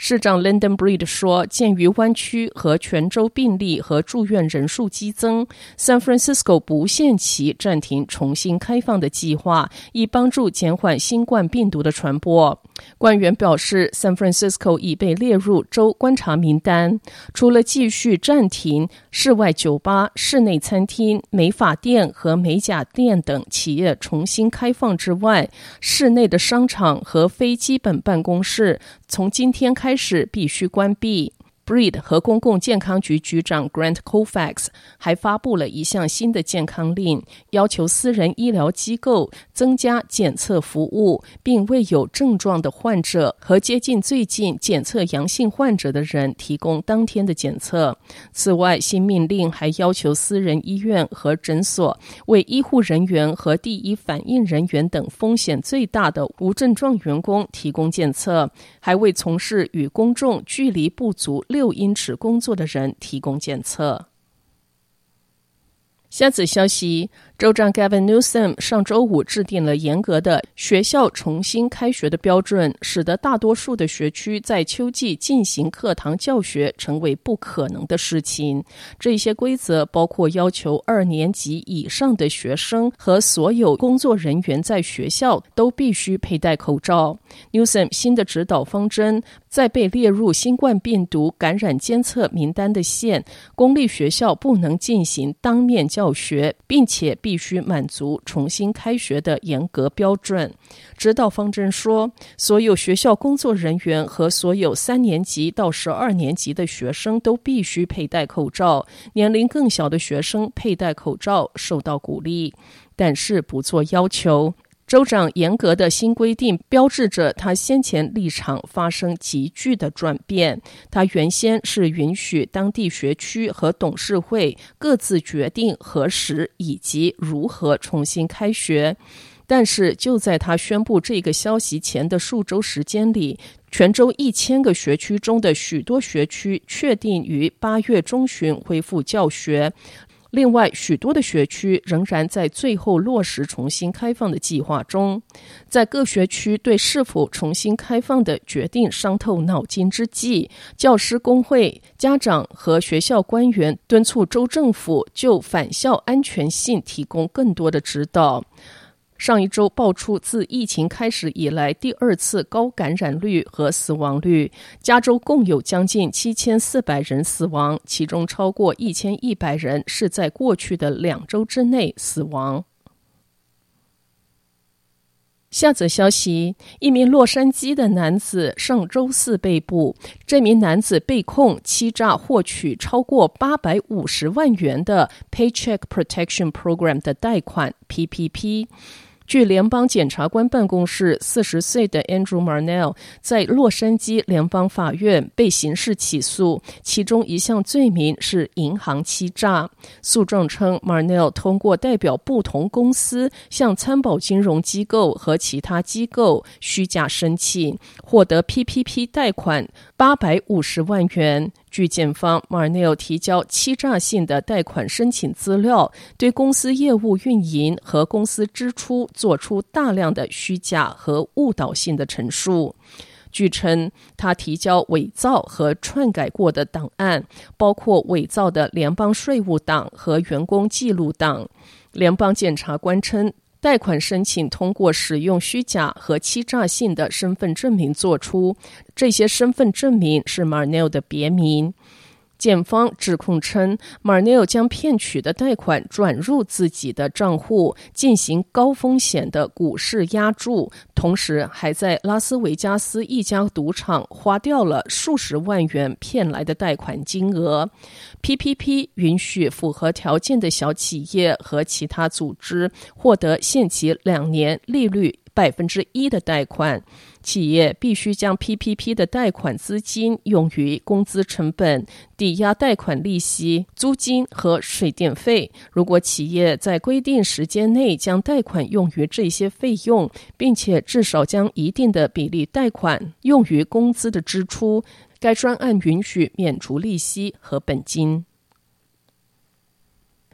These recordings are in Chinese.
市长 London Breed 说，鉴于湾区和全州病例和住院人数激增，San Francisco 不限期暂停重新开放的计划，以帮助减缓新冠病毒的传播。官员表示，San Francisco 已被列入州观察名单。除了继续暂停室外酒吧、室内餐厅、美发店和美甲店等企业重新开放之外，室内的商场和非基本办公室从今天开开始必须关闭。Breed 和公共健康局局长 Grant Colfax 还发布了一项新的健康令，要求私人医疗机构增加检测服务，并为有症状的患者和接近最近检测阳性患者的人提供当天的检测。此外，新命令还要求私人医院和诊所为医护人员和第一反应人员等风险最大的无症状员工提供检测，还为从事与公众距离不足六六英尺工作的人提供检测。下次消息。州长 Gavin Newsom 上周五制定了严格的学校重新开学的标准，使得大多数的学区在秋季进行课堂教学成为不可能的事情。这些规则包括要求二年级以上的学生和所有工作人员在学校都必须佩戴口罩。Newsom 新的指导方针，在被列入新冠病毒感染监测名单的县公立学校不能进行当面教学，并且必须满足重新开学的严格标准。指导方针说，所有学校工作人员和所有三年级到十二年级的学生都必须佩戴口罩。年龄更小的学生佩戴口罩受到鼓励，但是不做要求。州长严格的新规定标志着他先前立场发生急剧的转变。他原先是允许当地学区和董事会各自决定何时以及如何重新开学，但是就在他宣布这个消息前的数周时间里，全州一千个学区中的许多学区确定于八月中旬恢复教学。另外，许多的学区仍然在最后落实重新开放的计划中。在各学区对是否重新开放的决定伤透脑筋之际，教师工会、家长和学校官员敦促州政府就返校安全性提供更多的指导。上一周爆出自疫情开始以来第二次高感染率和死亡率，加州共有将近七千四百人死亡，其中超过一千一百人是在过去的两周之内死亡。下则消息：一名洛杉矶的男子上周四被捕，这名男子被控欺诈获取超过八百五十万元的 Paycheck Protection Program 的贷款 （PPP）。据联邦检察官办公室，四十岁的 Andrew Marnell 在洛杉矶联邦法院被刑事起诉，其中一项罪名是银行欺诈。诉状称，Marnell 通过代表不同公司向参保金融机构和其他机构虚假申请，获得 PPP 贷款八百五十万元。据检方 m a r n e l 提交欺诈性的贷款申请资料，对公司业务运营和公司支出做出大量的虚假和误导性的陈述。据称，他提交伪造和篡改过的档案，包括伪造的联邦税务档和员工记录档。联邦检察官称，贷款申请通过使用虚假和欺诈性的身份证明做出，这些身份证明是 Marnell 的别名。检方指控称，Marnell 将骗取的贷款转入自己的账户，进行高风险的股市押注，同时还在拉斯维加斯一家赌场花掉了数十万元骗来的贷款金额。PPP 允许符合条件的小企业和其他组织获得限期两年利率百分之一的贷款。企业必须将 PPP 的贷款资金用于工资成本、抵押贷款利息、租金和水电费。如果企业在规定时间内将贷款用于这些费用，并且至少将一定的比例贷款用于工资的支出，该专案允许免除利息和本金。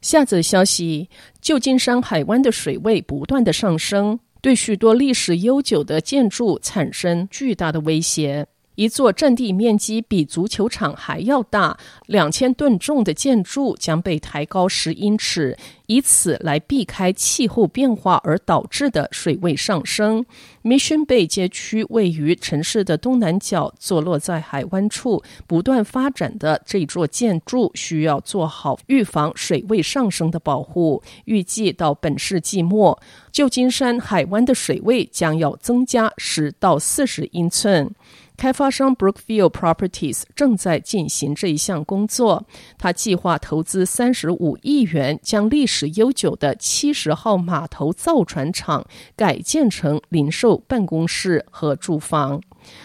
下则消息：旧金山海湾的水位不断的上升。对许多历史悠久的建筑产生巨大的威胁。一座占地面积比足球场还要大、两千吨重的建筑将被抬高十英尺，以此来避开气候变化而导致的水位上升。Mission Bay 街区位于城市的东南角，坐落在海湾处，不断发展的这座建筑需要做好预防水位上升的保护。预计到本世纪末，旧金山海湾的水位将要增加十到四十英寸。开发商 Brookfield Properties 正在进行这一项工作。他计划投资三十五亿元，将历史悠久的七十号码头造船厂改建成零售、办公室和住房。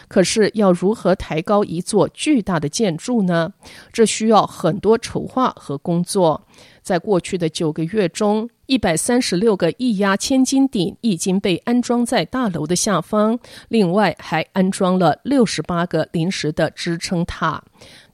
可是，要如何抬高一座巨大的建筑呢？这需要很多筹划和工作。在过去的九个月中，一百三十六个液压千斤顶已经被安装在大楼的下方，另外还安装了六十八个临时的支撑塔。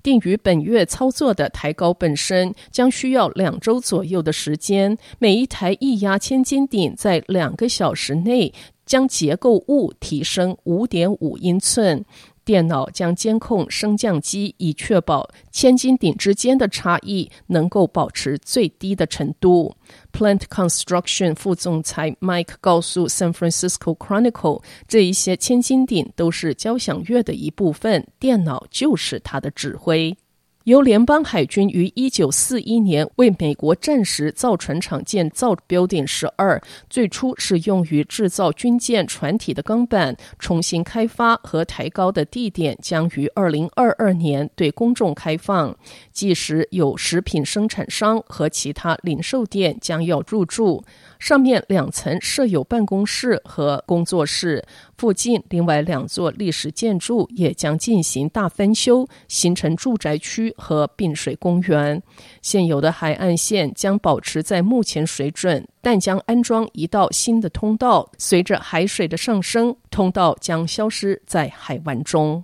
定于本月操作的抬高本身将需要两周左右的时间，每一台液压千斤顶在两个小时内将结构物提升五点五英寸。电脑将监控升降机，以确保千斤顶之间的差异能够保持最低的程度。Plant Construction 副总裁 Mike 告诉 San Francisco Chronicle，这一些千斤顶都是交响乐的一部分，电脑就是它的指挥。由联邦海军于一九四一年为美国战时造船厂建造 Building 十二，最初是用于制造军舰船体的钢板。重新开发和抬高的地点将于二零二二年对公众开放，届时有食品生产商和其他零售店将要入驻。上面两层设有办公室和工作室，附近另外两座历史建筑也将进行大翻修，形成住宅区和滨水公园。现有的海岸线将保持在目前水准，但将安装一道新的通道。随着海水的上升，通道将消失在海湾中。